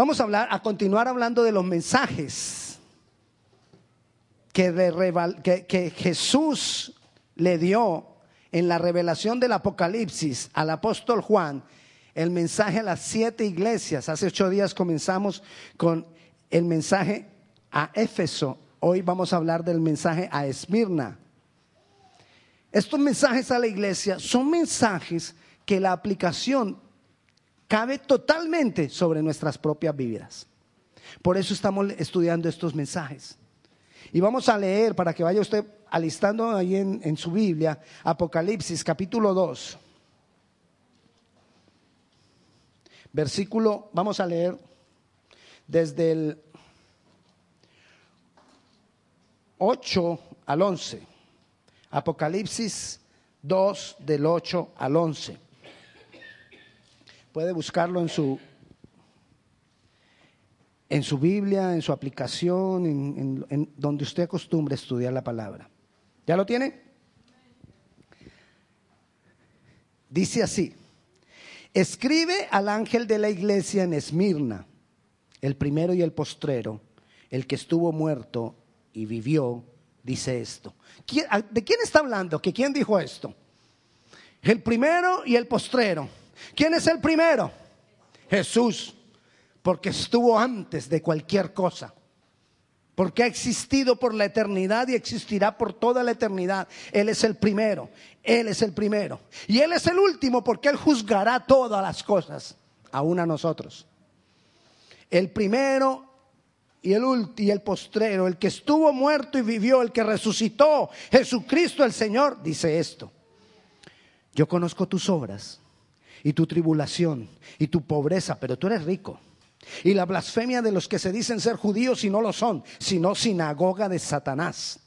Vamos a hablar, a continuar hablando de los mensajes que, que Jesús le dio en la revelación del Apocalipsis al apóstol Juan, el mensaje a las siete iglesias. Hace ocho días comenzamos con el mensaje a Éfeso. Hoy vamos a hablar del mensaje a Esmirna. Estos mensajes a la iglesia son mensajes que la aplicación cabe totalmente sobre nuestras propias vidas. Por eso estamos estudiando estos mensajes. Y vamos a leer para que vaya usted alistando ahí en, su Biblia, Apocalipsis capítulo 2. Versículo, vamos a leer desde el 8 al 11. Apocalipsis 2 del 8 al 11. Puede buscarlo en su en su Biblia, en su aplicación, en, donde usted acostumbre estudiar la palabra. ¿Ya lo tiene? Dice así, escribe al ángel de la iglesia en Esmirna, el primero y el postrero, el que estuvo muerto y vivió, dice esto. ¿Quién- a- ¿De quién está hablando? ¿Que quién dijo esto? El primero y el postrero. ¿Quién es el primero? Jesús, porque estuvo antes de cualquier cosa. Porque ha existido por la eternidad y existirá por toda la eternidad. Él es el primero, Él es el primero. Y Él es el último porque Él juzgará todas las cosas, aún a nosotros. El primero y el último y el postrero, el que estuvo muerto y vivió, el que resucitó, Jesucristo el Señor, dice esto. Yo conozco tus obras y tu tribulación y tu pobreza, pero tú eres rico. Y la blasfemia de los que se dicen ser judíos y no lo son, sino sinagoga de Satanás.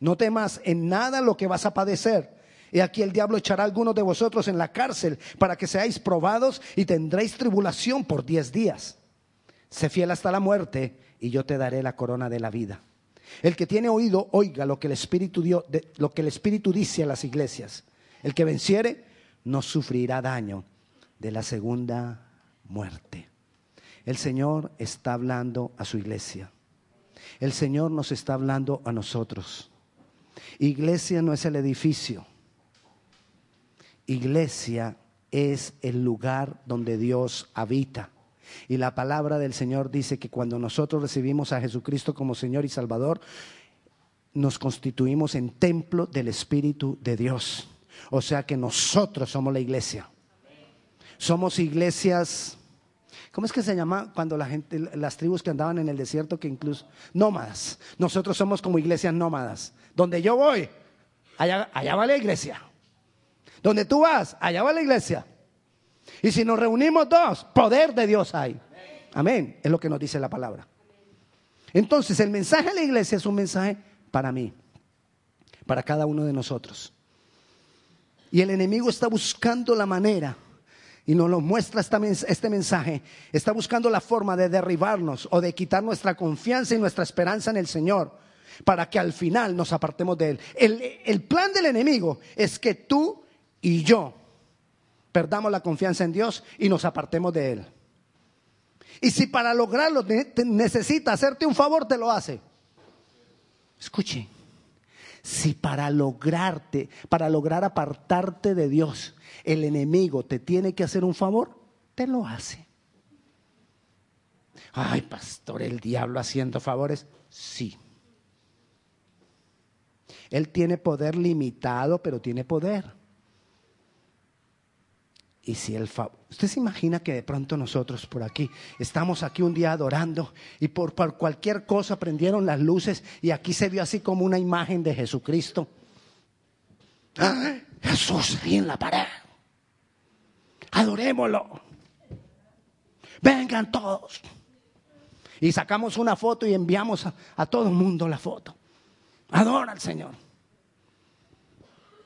No temas en nada lo que vas a padecer. Y aquí el diablo echará a algunos de vosotros en la cárcel para que seáis probados y tendréis tribulación por diez días. Sé fiel hasta la muerte y yo te daré la corona de la vida. El que tiene oído, oiga lo que el Espíritu, lo que el Espíritu dice a las iglesias. El que venciere no sufrirá daño de la segunda muerte. El Señor está hablando a su iglesia. El Señor nos está hablando a nosotros. Iglesia no es el edificio. Iglesia es el lugar donde Dios habita. Y la palabra del Señor dice que cuando nosotros recibimos a Jesucristo como Señor y Salvador, nos constituimos en templo del Espíritu de Dios. O sea que nosotros somos la iglesia. Somos iglesias, ¿cómo es que se llama cuando la gente, las tribus que andaban en el desierto, que incluso nómadas? Nosotros somos como iglesias nómadas. Donde yo voy, allá, allá va la iglesia. Donde tú vas, allá va la iglesia. Y si nos reunimos dos, poder de Dios hay. Amén. Es lo que nos dice la palabra. Entonces, el mensaje a la iglesia es un mensaje para mí, para cada uno de nosotros. Y el enemigo está buscando la manera, y nos lo muestra este mensaje, está buscando la forma de derribarnos o de quitar nuestra confianza y nuestra esperanza en el Señor, para que al final nos apartemos de Él. El, el plan del enemigo es que tú y yo perdamos la confianza en Dios y nos apartemos de Él. Y si para lograrlo necesita hacerte un favor, te lo hace. Escuche, si para lograrte, para lograr apartarte de Dios, el enemigo te tiene que hacer un favor, te lo hace. Ay, pastor, el diablo haciendo favores. Sí. Él tiene poder limitado, pero tiene poder. Y si el fa- usted se imagina que de pronto nosotros por aquí estamos aquí un día adorando y por, por cualquier cosa prendieron las luces y aquí se vio así como una imagen de Jesucristo. ¡Ah! Jesús ahí en la pared. Adorémoslo. Vengan todos. Y sacamos una foto y enviamos a, a todo el mundo la foto. Adora al Señor.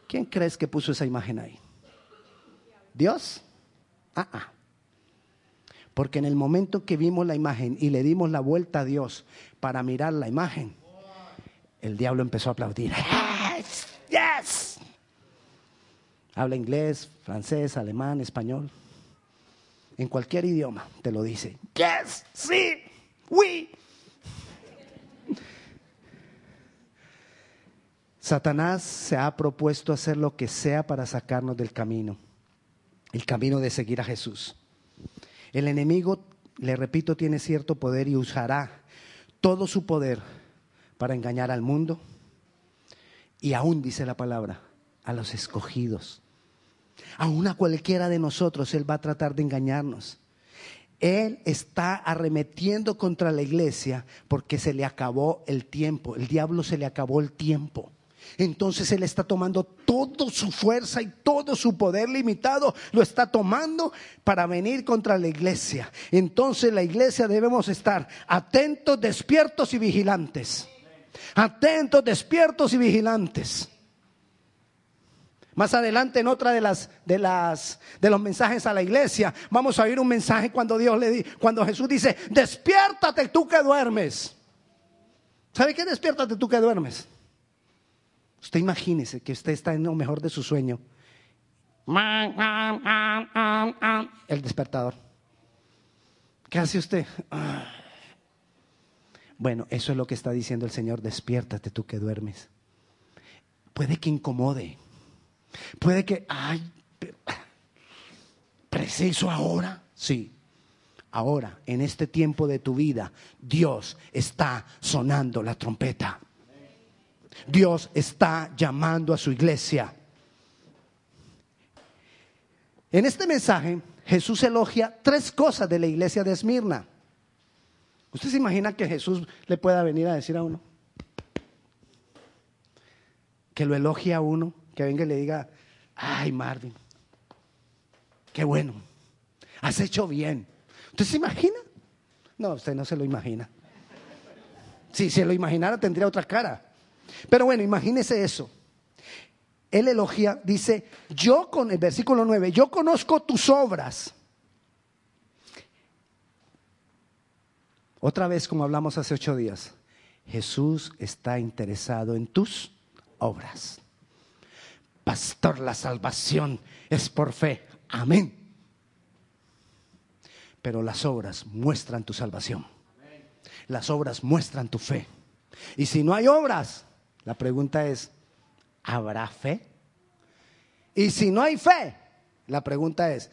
¿Quién crees que puso esa imagen ahí? ¿Dios? Ah, ah. Porque en el momento que vimos la imagen y le dimos la vuelta a Dios para mirar la imagen, el diablo empezó a aplaudir. Yes, yes. Habla inglés, francés, alemán, español. en cualquier idioma te lo dice. Yes, sí, we. Satanás se ha propuesto hacer lo que sea para sacarnos del camino, el camino de seguir a Jesús. El enemigo, le repito, tiene cierto poder y usará todo su poder para engañar al mundo y aún, dice la palabra, a los escogidos. Aún a cualquiera de nosotros Él va a tratar de engañarnos. Él está arremetiendo contra la iglesia porque se le acabó el tiempo. El diablo se le acabó el tiempo. Entonces Él está tomando toda su fuerza y todo su poder limitado, lo está tomando para venir contra la iglesia. Entonces la iglesia debemos estar atentos, despiertos y vigilantes. Atentos, despiertos y vigilantes. Más adelante en otra de las de las de los mensajes a la iglesia, vamos a oír un mensaje cuando Dios le di, cuando Jesús dice, "Despiértate tú que duermes." ¿Sabe qué? Despiértate tú que duermes. Usted imagínese que usted está en lo mejor de su sueño. El despertador. ¿Qué hace usted? Bueno, eso es lo que está diciendo el Señor. Despiértate tú que duermes. Puede que incomode. Puede que, ay, preciso ahora. Sí, ahora, en este tiempo de tu vida, Dios está sonando la trompeta. Dios está llamando a su iglesia. En este mensaje, Jesús elogia tres cosas de la iglesia de Esmirna. ¿Usted se imagina que Jesús le pueda venir a decir a uno? Que lo elogie a uno, que venga y le diga, ay Marvin, qué bueno, has hecho bien. ¿Usted se imagina? No, usted no se lo imagina. Si se lo imaginara tendría otra cara. Pero bueno, imagínese eso. Él elogia, dice, yo con el versículo 9, yo conozco tus obras. Otra vez, como hablamos hace ocho días, Jesús está interesado en tus obras. Pastor, la salvación es por fe. Amén. Pero las obras muestran tu salvación. Las obras muestran tu fe. Y si no hay obras, la pregunta es, ¿habrá fe? Y si no hay fe, la pregunta es,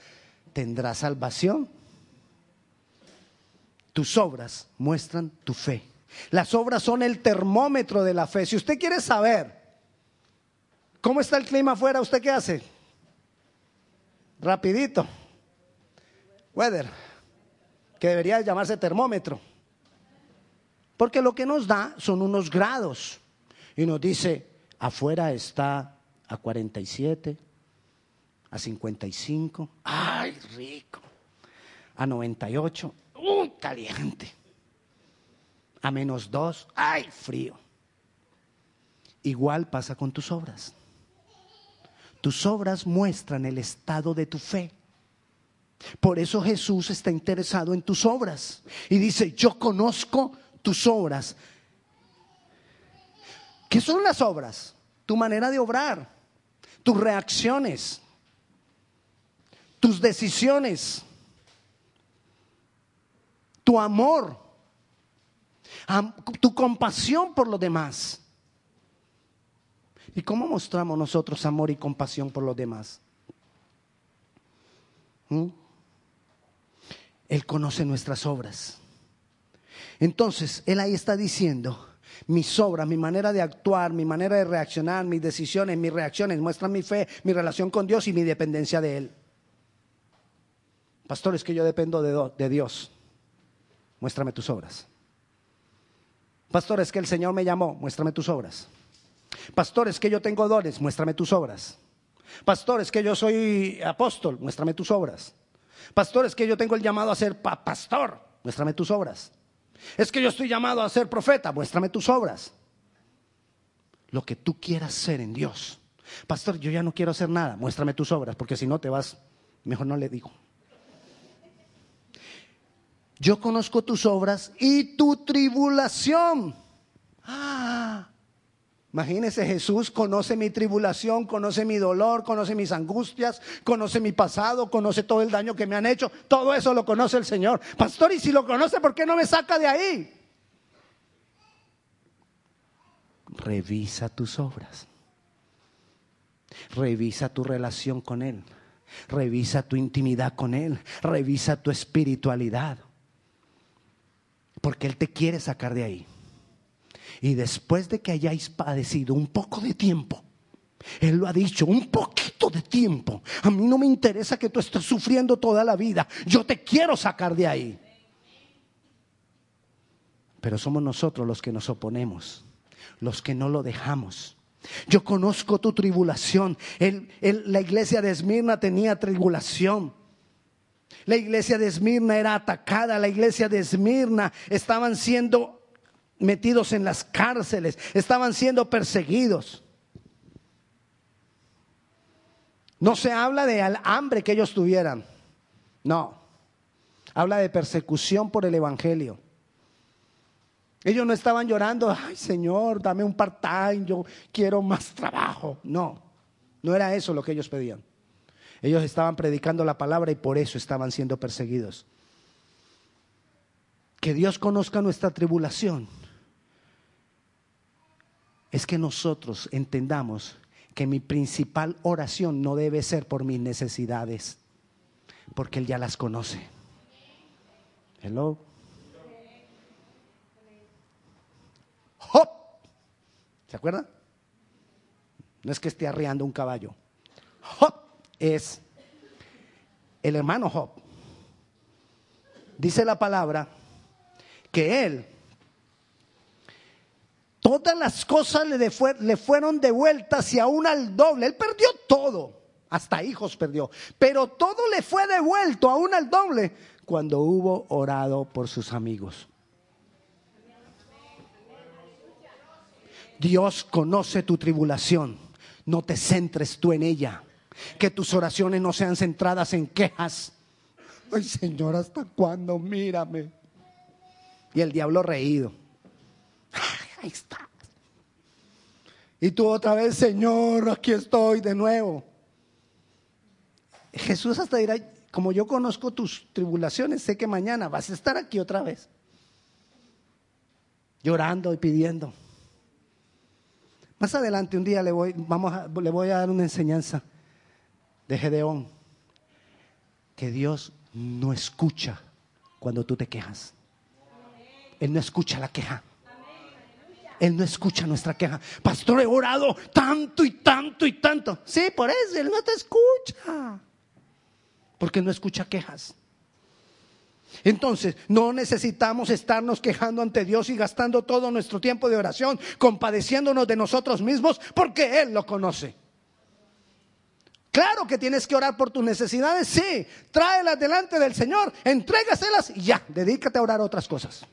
¿tendrá salvación? Tus obras muestran tu fe. Las obras son el termómetro de la fe. Si usted quiere saber cómo está el clima afuera, ¿usted qué hace? Rapidito. Weather, que debería llamarse termómetro. Porque lo que nos da son unos grados y nos dice, afuera está a 47, a 55, ay, rico, a 98, ¡uh, caliente! A menos 2, ay, frío. Igual pasa con tus obras. Tus obras muestran el estado de tu fe. Por eso Jesús está interesado en tus obras. Y dice, yo conozco tus obras ¿Qué son las obras? Tu manera de obrar, tus reacciones, tus decisiones, tu amor, tu compasión por los demás. ¿Y cómo mostramos nosotros amor y compasión por los demás? ¿Mm? Él conoce nuestras obras. Entonces, Él ahí está diciendo, mis obras, mi manera de actuar, mi manera de reaccionar, mis decisiones, mis reacciones muestran mi fe, mi relación con Dios y mi dependencia de Él. Pastor, es que yo dependo de, Dios. Muéstrame tus obras. Pastor, es que el Señor me llamó. Muéstrame tus obras. Pastor, es que yo tengo dones. Muéstrame tus obras. Pastor, es que yo soy apóstol. Muéstrame tus obras. Pastor, es que yo tengo el llamado a ser pastor. Muéstrame tus obras. Es que yo estoy llamado a ser profeta, muéstrame tus obras. Lo que tú quieras ser en Dios. Pastor, yo ya no quiero hacer nada, muéstrame tus obras, porque si no te vas, mejor no le digo. Yo conozco tus obras y tu tribulación. Ah, Imagínese, Jesús conoce mi tribulación, conoce mi dolor, conoce mis angustias, conoce mi pasado, conoce todo el daño que me han hecho. Todo eso lo conoce el Señor. Pastor, y si lo conoce, ¿por qué no me saca de ahí? Revisa tus obras. Revisa tu relación con Él. Revisa tu intimidad con Él. Revisa tu espiritualidad. Porque Él te quiere sacar de ahí. Y después de que hayáis padecido un poco de tiempo, Él lo ha dicho, un poquito de tiempo. A mí no me interesa que tú estés sufriendo toda la vida. Yo te quiero sacar de ahí. Pero somos nosotros los que nos oponemos, los que no lo dejamos. Yo conozco tu tribulación. la iglesia de Esmirna tenía tribulación. La iglesia de Esmirna era atacada. La iglesia de Esmirna estaban siendo metidos en las cárceles, estaban siendo perseguidos. No se habla de hambre que ellos tuvieran, no, habla de persecución por el Evangelio. Ellos no estaban llorando, ay Señor, dame un part-time, yo quiero más trabajo. No, no era eso lo que ellos pedían. Ellos estaban predicando la palabra y por eso estaban siendo perseguidos. Que Dios conozca nuestra tribulación es que nosotros entendamos que mi principal oración no debe ser por mis necesidades, porque Él ya las conoce. Hello. Job. ¿Se acuerdan? No es que esté arreando un caballo. Job es el hermano Job. Dice la palabra que él Todas las cosas le, fueron devueltas y aún al doble. Él perdió todo, hasta hijos perdió. Pero todo le fue devuelto aún al doble cuando hubo orado por sus amigos. Dios conoce tu tribulación. No te centres tú en ella. Que tus oraciones no sean centradas en quejas. Ay Señor, ¿hasta cuándo? Mírame. Y el diablo reído ahí está. Y tú otra vez, Señor, aquí estoy de nuevo. Jesús hasta dirá, como yo conozco tus tribulaciones, sé que mañana vas a estar aquí otra vez. Llorando y pidiendo. Más adelante un día le voy, vamos le voy a dar una enseñanza de Gedeón. Que Dios no escucha cuando tú te quejas. Él no escucha la queja. Él no escucha nuestra queja. Pastor, he orado tanto y tanto y tanto. Sí, por eso Él no te escucha. Porque no escucha quejas. Entonces, no necesitamos estarnos quejando ante Dios y gastando todo nuestro tiempo de oración, compadeciéndonos de nosotros mismos, porque Él lo conoce. Claro que tienes que orar por tus necesidades, sí. Tráelas delante del Señor, entrégaselas y ya, dedícate a orar otras cosas.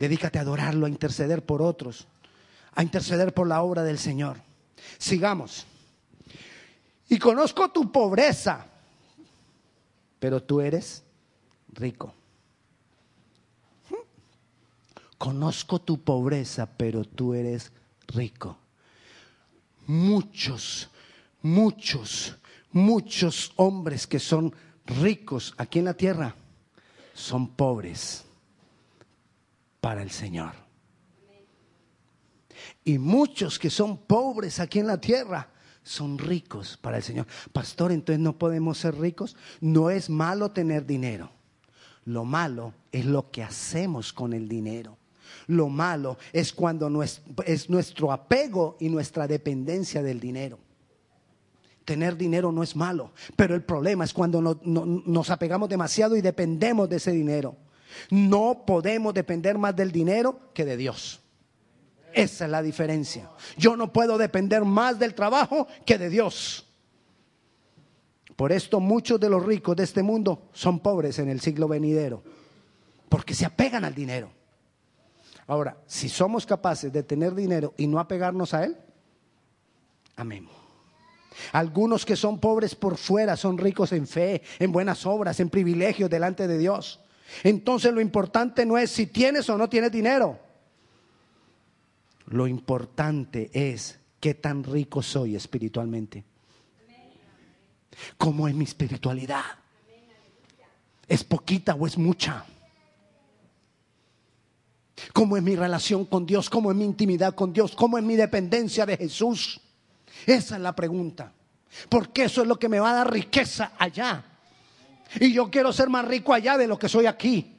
Dedícate a adorarlo, a interceder por otros, a interceder por la obra del Señor. Sigamos. Y conozco tu pobreza, pero tú eres rico. Conozco tu pobreza, pero tú eres rico. Muchos, muchos, muchos hombres que son ricos aquí en la tierra son pobres para el Señor. Y muchos que son pobres aquí en la tierra son ricos para el Señor. Pastor, entonces no podemos ser ricos. No es malo tener dinero. Lo malo es lo que hacemos con el dinero. Lo malo es cuando es nuestro apego y nuestra dependencia del dinero. Tener dinero no es malo, pero el problema es cuando nos apegamos demasiado y dependemos de ese dinero. No podemos depender más del dinero que de Dios. Esa es la diferencia. Yo no puedo depender más del trabajo que de Dios. Por esto muchos de los ricos de este mundo son pobres en el siglo venidero, porque se apegan al dinero. Ahora, si somos capaces de tener dinero y no apegarnos a él, amén. Algunos que son pobres por fuera son ricos en fe, en buenas obras, en privilegios delante de Dios. Entonces lo importante no es si tienes o no tienes dinero. Lo importante es qué tan rico soy espiritualmente. ¿Cómo es mi espiritualidad? ¿Es poquita o es mucha? ¿Cómo es mi relación con Dios? ¿Cómo es mi intimidad con Dios? ¿Cómo es mi dependencia de Jesús? Esa es la pregunta. Porque eso es lo que me va a dar riqueza allá. Y yo quiero ser más rico allá de lo que soy aquí.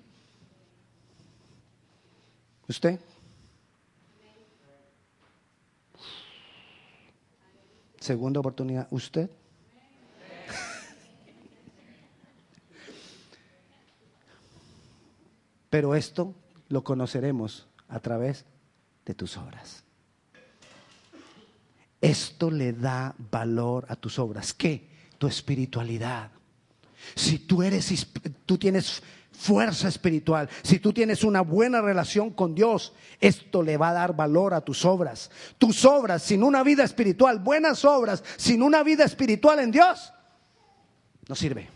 ¿Usted? Segunda oportunidad, ¿usted? Pero esto lo conoceremos a través de tus obras. Esto le da valor a tus obras. ¿Qué? Tu espiritualidad. Si tú eres, tú tienes fuerza espiritual, si tú tienes una buena relación con Dios, esto le va a dar valor a tus obras. Tus obras sin una vida espiritual, buenas obras sin una vida espiritual en Dios, no sirve.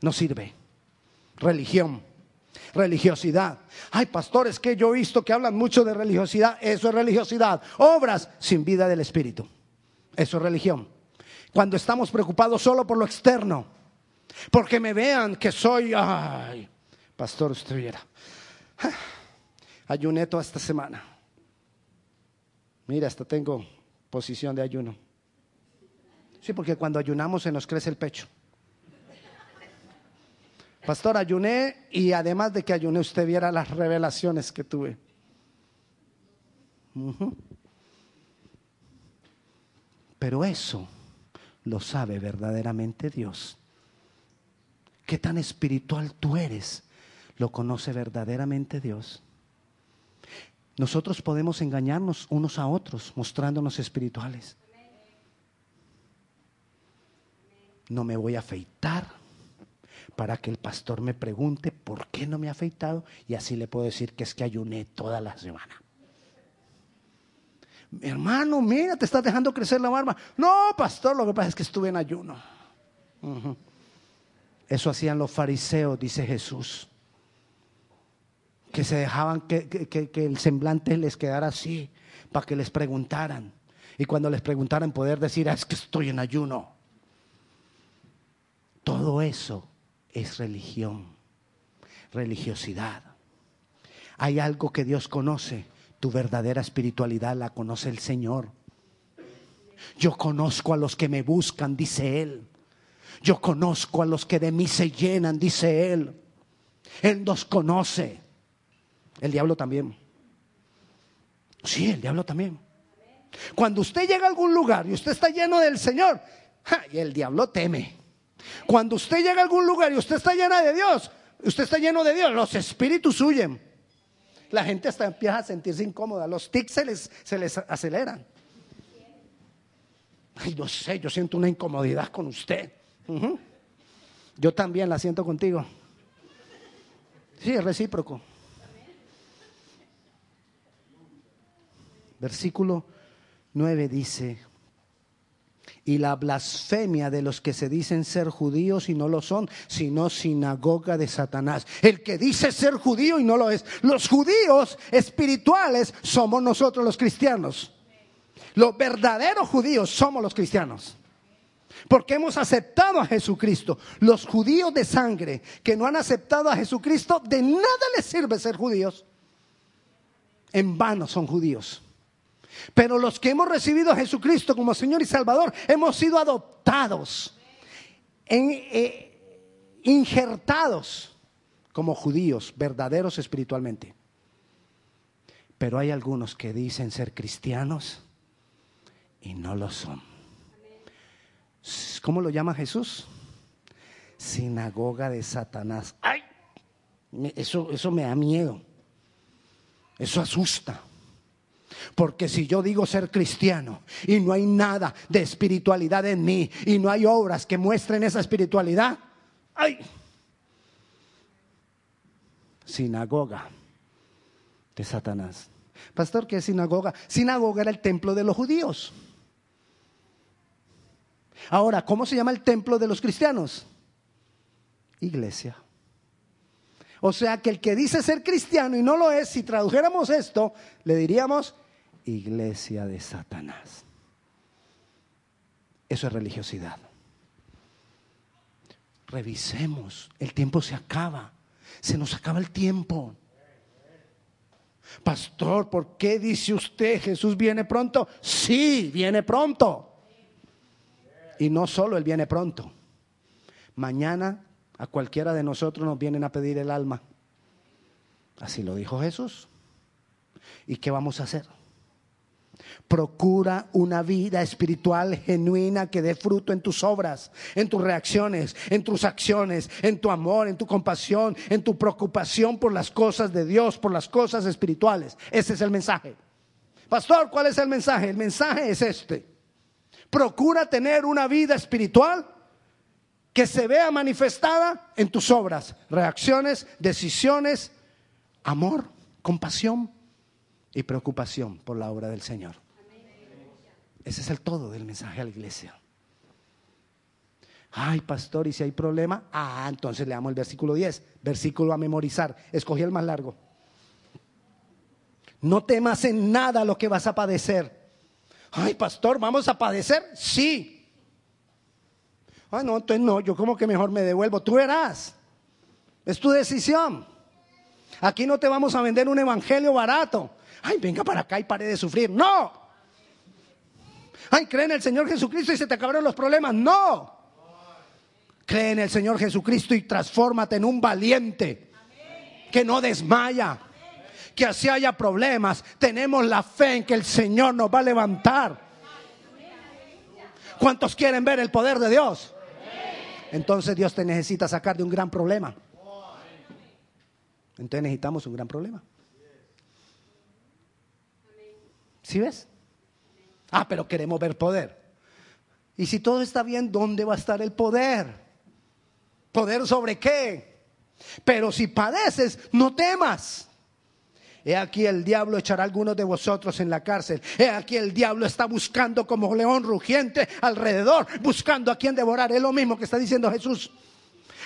No sirve. Religión religiosidad. Ay, pastores, que yo he visto que hablan mucho de religiosidad. Eso es religiosidad. Obras sin vida del Espíritu. Eso es religión. Cuando estamos preocupados solo por lo externo, porque me vean que soy, ay, pastor, usted viera. Ayuné toda esta semana. Mira, hasta tengo posición de ayuno. Sí, porque cuando ayunamos se nos crece el pecho. Pastor, ayuné y además de que ayuné, usted viera las revelaciones que tuve. Pero eso lo sabe verdaderamente Dios. ¿Qué tan espiritual tú eres? Lo conoce verdaderamente Dios. Nosotros podemos engañarnos unos a otros mostrándonos espirituales. No me voy a afeitar para que el pastor me pregunte por qué no me ha afeitado y así le puedo decir que es que ayuné toda la semana. Hermano, mira, te estás dejando crecer la barba. No, pastor, lo que pasa es que estuve en ayuno. Eso hacían los fariseos, dice Jesús. Que se dejaban que, el semblante les quedara así, para que les preguntaran. Y cuando les preguntaran poder decir, ah, es que estoy en ayuno. Todo eso es religión, religiosidad. Hay algo que Dios conoce, tu verdadera espiritualidad la conoce el Señor. Yo conozco a los que me buscan, dice Él. Yo conozco a los que de mí se llenan, dice Él. Él nos conoce. El diablo también. Sí, el diablo también. Cuando usted llega a algún lugar y usted está lleno del Señor, y el diablo teme. Cuando usted llega a algún lugar y usted está llena de Dios, usted está lleno de Dios, los espíritus huyen. La gente hasta empieza a sentirse incómoda, los tics se les, se les aceleran. Ay, no sé, yo siento una incomodidad con usted. Yo también la siento contigo. Sí, es recíproco. Versículo 9 dice, y la blasfemia de los que se dicen ser judíos y no lo son, sino sinagoga de Satanás. El que dice ser judío y no lo es. Los judíos espirituales somos nosotros los cristianos. Los verdaderos judíos somos los cristianos. Porque hemos aceptado a Jesucristo. Los judíos de sangre que no han aceptado a Jesucristo, de nada les sirve ser judíos. En vano son judíos. Pero los que hemos recibido a Jesucristo como Señor y Salvador, hemos sido adoptados, eh, injertados como judíos, verdaderos espiritualmente. Pero hay algunos que dicen ser cristianos y no lo son. ¿Cómo lo llama Jesús? Sinagoga de Satanás. ¡Ay! Eso, eso me da miedo. Eso asusta. Porque si yo digo ser cristiano y no hay nada de espiritualidad en mí y no hay obras que muestren esa espiritualidad, ¡ay! Sinagoga de Satanás. Pastor, ¿qué es sinagoga? Sinagoga era el templo de los judíos. Ahora, ¿cómo se llama el templo de los cristianos? Iglesia. O sea que el que dice ser cristiano y no lo es, si tradujéramos esto, le diríamos iglesia de Satanás. Eso es religiosidad. Revisemos, el tiempo se acaba, se nos acaba el tiempo. Pastor, ¿por qué dice usted Jesús viene pronto? Sí, viene pronto. Y no solo Él viene pronto. Mañana a cualquiera de nosotros nos vienen a pedir el alma. Así lo dijo Jesús. ¿Y qué vamos a hacer? Procura una vida espiritual genuina que dé fruto en tus obras, en tus reacciones, en tus acciones, en tu amor, en tu compasión, en tu preocupación por las cosas de Dios, por las cosas espirituales. Ese es el mensaje. Pastor, ¿cuál es el mensaje? El mensaje es este. Procura tener una vida espiritual que se vea manifestada en tus obras, reacciones, decisiones, amor, compasión y preocupación por la obra del Señor. Ese es el todo del mensaje a la iglesia. Ay, pastor, ¿y si hay problema? Ah, entonces le damos el versículo 10, versículo a memorizar. Escogí el más largo. No temas en nada lo que vas a padecer. Ay, pastor, ¿vamos a padecer? Sí. Ah, no, entonces no, yo como que mejor me devuelvo. Tú verás. Es tu decisión. Aquí no te vamos a vender un evangelio barato. Ay, venga para acá y pare de sufrir. No. Ay, cree en el Señor Jesucristo y se te acabaron los problemas. No. Cree en el Señor Jesucristo y transfórmate en un valiente que no desmaya. Que así haya problemas, tenemos la fe en que el Señor nos va a levantar. ¿Cuántos quieren ver el poder de Dios? Entonces Dios te necesita sacar de un gran problema. Entonces necesitamos un gran problema. ¿Sí ves? Ah, pero queremos ver poder. Y si todo está bien, ¿dónde va a estar el poder? ¿Poder sobre qué? Pero si padeces, no temas. He aquí el diablo echará a algunos de vosotros en la cárcel. He aquí el diablo está buscando como león rugiente alrededor, buscando a quien devorar. Es lo mismo que está diciendo Jesús.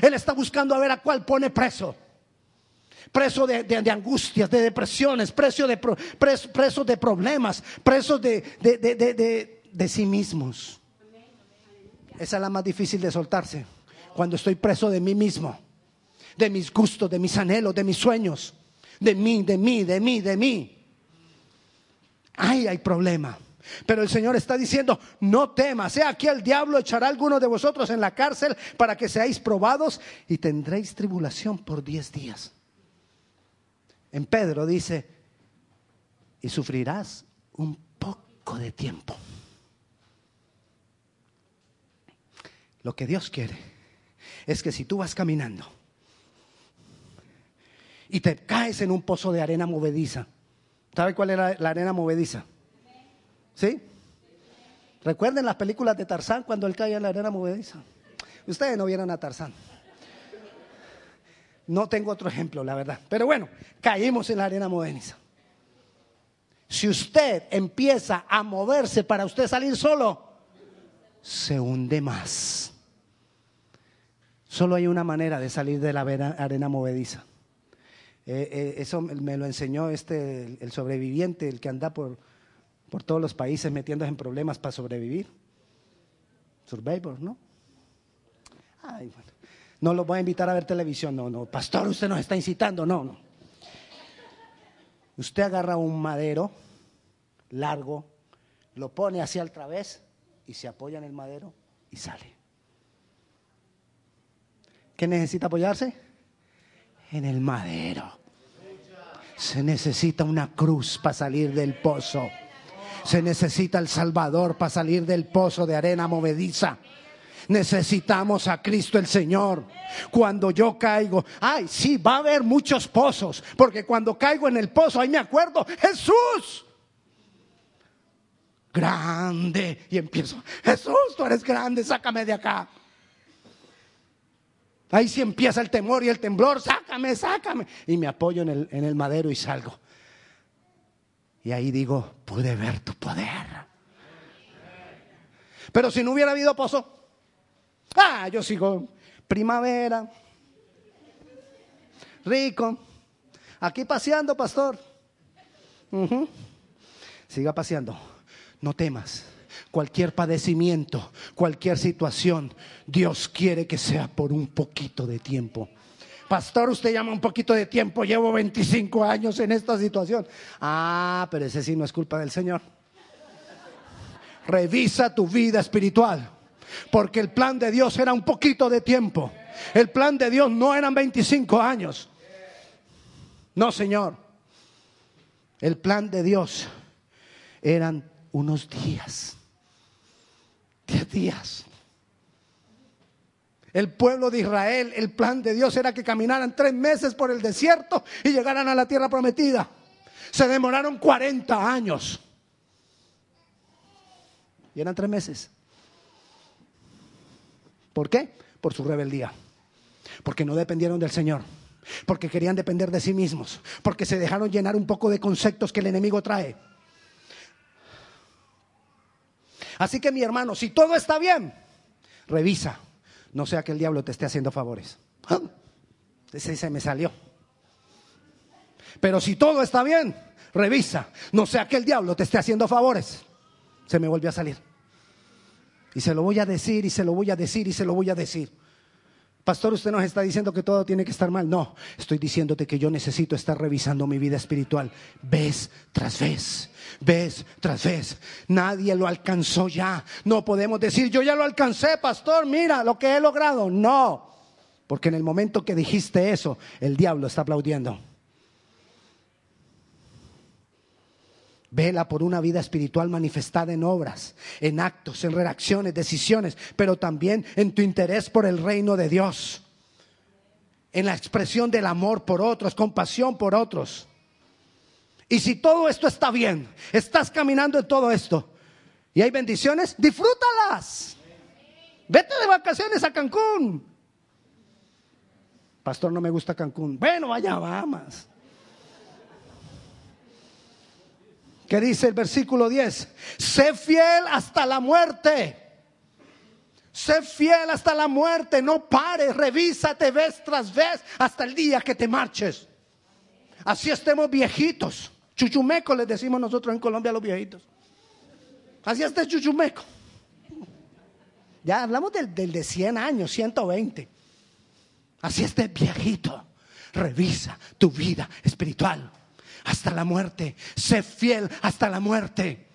Él está buscando a ver a cuál pone preso. Preso de, angustias, de depresiones, preso de, preso, de problemas, preso de, de sí mismos. Esa es la más difícil de soltarse. Cuando estoy preso de mí mismo, de mis gustos, de mis anhelos, de mis sueños de mí, de mí, de mí, de mí. Ay, hay problema. Pero el Señor está diciendo, no temas, sea aquí el diablo echará a alguno de vosotros en la cárcel para que seáis probados y tendréis tribulación por diez días. En Pedro dice, y sufrirás un poco de tiempo. Lo que Dios quiere es que si tú vas caminando y te caes en un pozo de arena movediza. ¿Sabe cuál era la arena movediza? ¿Sí? Recuerden las películas de Tarzán cuando él cae en la arena movediza. Ustedes no vieron a Tarzán. No tengo otro ejemplo, la verdad. Pero bueno, caímos en la arena movediza. Si usted empieza a moverse para usted salir solo, se hunde más. Solo hay una manera de salir de la arena movediza eh, eh, eso me lo enseñó este, el sobreviviente, el que anda por, por todos los países metiéndose en problemas para sobrevivir. Survivor, ¿no? Ay, bueno. No lo voy a invitar a ver televisión, no, no. Pastor, usted nos está incitando, no, no. Usted agarra un madero largo, lo pone hacia al través y se apoya en el madero y sale. ¿Qué necesita apoyarse? En el madero. Se necesita una cruz para salir del pozo. Se necesita el Salvador para salir del pozo de arena movediza. Necesitamos a Cristo el Señor. Cuando yo caigo, ay, sí, va a haber muchos pozos, porque cuando caigo en el pozo, ahí me acuerdo, Jesús. Grande. Y empiezo, Jesús, tú eres grande, sácame de acá. Ahí sí empieza el temor y el temblor, sácame, sácame. Y me apoyo en el, en el madero y salgo. Y ahí digo, pude ver tu poder. Pero si no hubiera habido pozo, ah, yo sigo primavera, rico, aquí paseando, pastor. Siga paseando. No temas. Cualquier padecimiento, cualquier situación, Dios quiere que sea por un poquito de tiempo. Pastor, usted llama un poquito de tiempo, llevo 25 años en esta situación. Ah, pero ese sí no es culpa del Señor. Revisa tu vida espiritual, porque el plan de Dios era un poquito de tiempo. El plan de Dios no eran 25 años. No, Señor. El plan de Dios eran unos días. Días. El pueblo de Israel, el plan de Dios era que caminaran tres meses por el desierto y llegaran a la tierra prometida. Se demoraron 40 años. Y eran tres meses. ¿Por qué? Por su rebeldía. Porque no dependieron del Señor. Porque querían depender de sí mismos. Porque se dejaron llenar un poco de conceptos que el enemigo trae. Así que mi hermano, si todo está bien, revisa. No sea que el diablo te esté haciendo favores. Ese se me salió. Pero si todo está bien, revisa. No sea que el diablo te esté haciendo favores. Se me volvió a salir. Y se lo voy a decir y se lo voy a decir y se lo voy a decir. Pastor, usted nos está diciendo que todo tiene que estar mal. No, estoy diciéndote que yo necesito estar revisando mi vida espiritual vez tras vez, vez tras vez. Nadie lo alcanzó ya. No podemos decir, yo ya lo alcancé, pastor, mira lo que he logrado. No, porque en el momento que dijiste eso, el diablo está aplaudiendo. Vela por una vida espiritual manifestada en obras, en actos, en reacciones, decisiones, pero también en tu interés por el reino de Dios, en la expresión del amor por otros, compasión por otros. Y si todo esto está bien, estás caminando en todo esto y hay bendiciones, disfrútalas. Vete de vacaciones a Cancún. Pastor, no me gusta Cancún. Bueno, vaya, vamos. Que dice el versículo 10, sé fiel hasta la muerte. Sé fiel hasta la muerte, no pares, revísate vez tras vez hasta el día que te marches. Así estemos viejitos. Chuchumeco les decimos nosotros en Colombia a los viejitos. Así está chuchumeco. Ya hablamos del, del de 100 años, 120. Así estés viejito. Revisa tu vida espiritual hasta la muerte. Sé fiel hasta la muerte.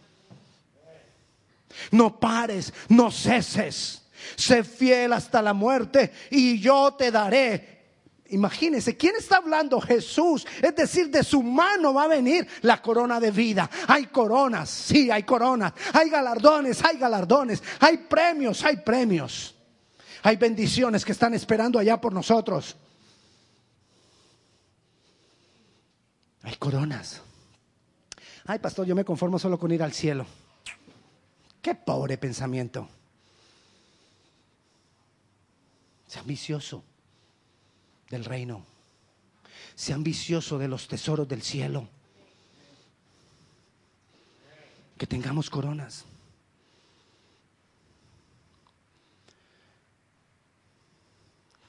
No pares, no ceses. Sé fiel hasta la muerte y yo te daré. Imagínense, ¿quién está hablando? Jesús. Es decir, de su mano va a venir la corona de vida. Hay coronas, sí, hay coronas. Hay galardones, hay galardones. Hay premios, hay premios. Hay bendiciones que están esperando allá por nosotros. Hay coronas. Ay, pastor, yo me conformo solo con ir al cielo. Qué pobre pensamiento. Sea ambicioso del reino. Sea ambicioso de los tesoros del cielo. Que tengamos coronas.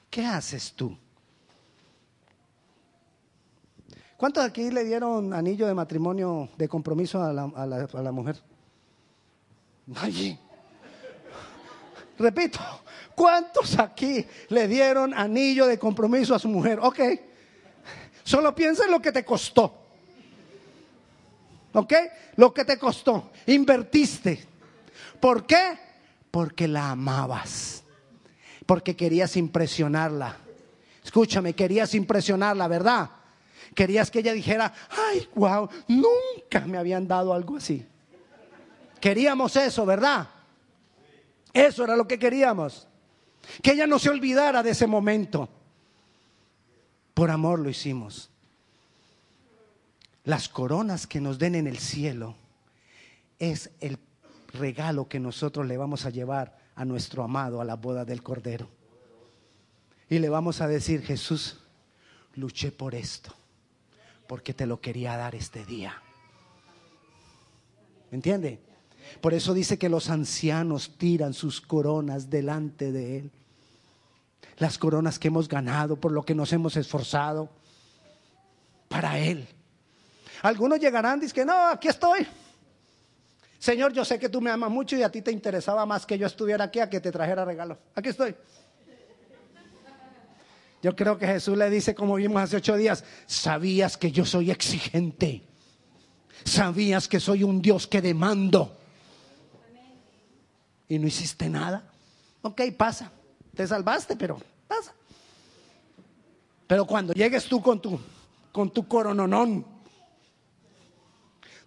¿Qué haces tú? ¿Cuántos aquí le dieron anillo de matrimonio de compromiso a la, mujer? Allí. Repito, ¿cuántos aquí le dieron anillo de compromiso a su mujer? Ok. Solo piensa en lo que te costó. ¿Ok? Lo que te costó. Invertiste. ¿Por qué? Porque la amabas. Porque querías impresionarla. Escúchame, querías impresionarla, ¿verdad? Querías que ella dijera, ay, wow, nunca me habían dado algo así. Queríamos eso, ¿verdad? Eso era lo que queríamos. Que ella no se olvidara de ese momento. Por amor lo hicimos. Las coronas que nos den en el cielo es el regalo que nosotros le vamos a llevar a nuestro amado a la boda del Cordero. Y le vamos a decir, Jesús, luché por esto porque te lo quería dar este día. ¿Entiende? Por eso dice que los ancianos tiran sus coronas delante de Él. Las coronas que hemos ganado, por lo que nos hemos esforzado, para Él. Algunos llegarán y dicen, no, aquí estoy. Señor, yo sé que tú me amas mucho y a ti te interesaba más que yo estuviera aquí a que te trajera regalos. Aquí estoy. Yo creo que Jesús le dice, como vimos hace ocho días, sabías que yo soy exigente. Sabías que soy un Dios que demando. Y no hiciste nada. Ok, pasa. Te salvaste, pero pasa. Pero cuando llegues tú con tu, con tu corononón,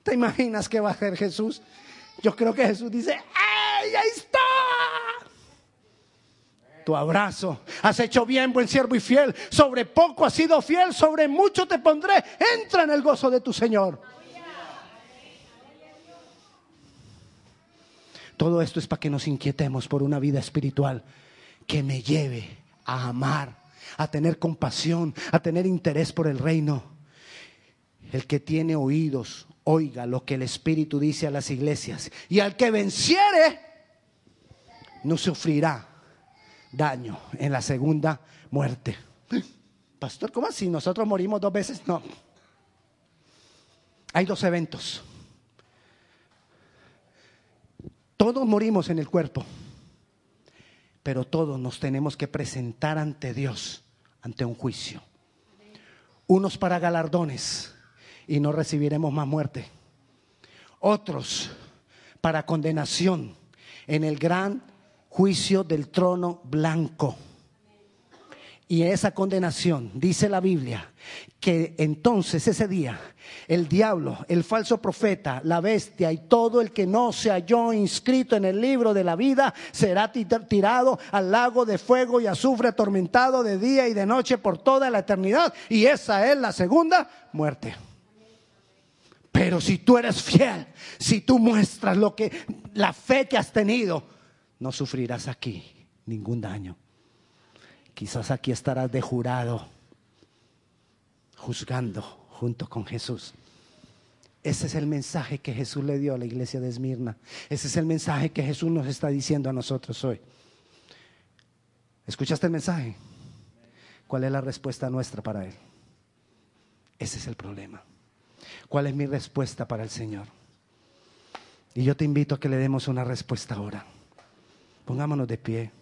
¿te imaginas qué va a hacer Jesús? Yo creo que Jesús dice, ¡ay, ahí está! Tu abrazo. Has hecho bien, buen siervo y fiel. Sobre poco has sido fiel, sobre mucho te pondré. Entra en el gozo de tu Señor. Todo esto es para que nos inquietemos por una vida espiritual que me lleve a amar, a tener compasión, a tener interés por el reino. El que tiene oídos, oiga lo que el Espíritu dice a las iglesias. Y al que venciere, no sufrirá daño en la segunda muerte. Pastor, ¿cómo así? ¿Nosotros morimos dos veces? No. Hay dos eventos. Todos morimos en el cuerpo, pero todos nos tenemos que presentar ante Dios, ante un juicio. Unos para galardones y no recibiremos más muerte. Otros para condenación en el gran juicio del trono blanco. Y esa condenación, dice la Biblia, que entonces ese día el diablo, el falso profeta, la bestia y todo el que no se halló inscrito en el libro de la vida será tirado al lago de fuego y azufre atormentado de día y de noche por toda la eternidad. Y esa es la segunda muerte. Pero si tú eres fiel, si tú muestras lo que la fe que has tenido, no sufrirás aquí ningún daño. Quizás aquí estarás de jurado, juzgando junto con Jesús. Ese es el mensaje que Jesús le dio a la iglesia de Esmirna. Ese es el mensaje que Jesús nos está diciendo a nosotros hoy. ¿Escuchaste el mensaje? ¿Cuál es la respuesta nuestra para Él? Ese es el problema. ¿Cuál es mi respuesta para el Señor? Y yo te invito a que le demos una respuesta ahora. Pongámonos de pie.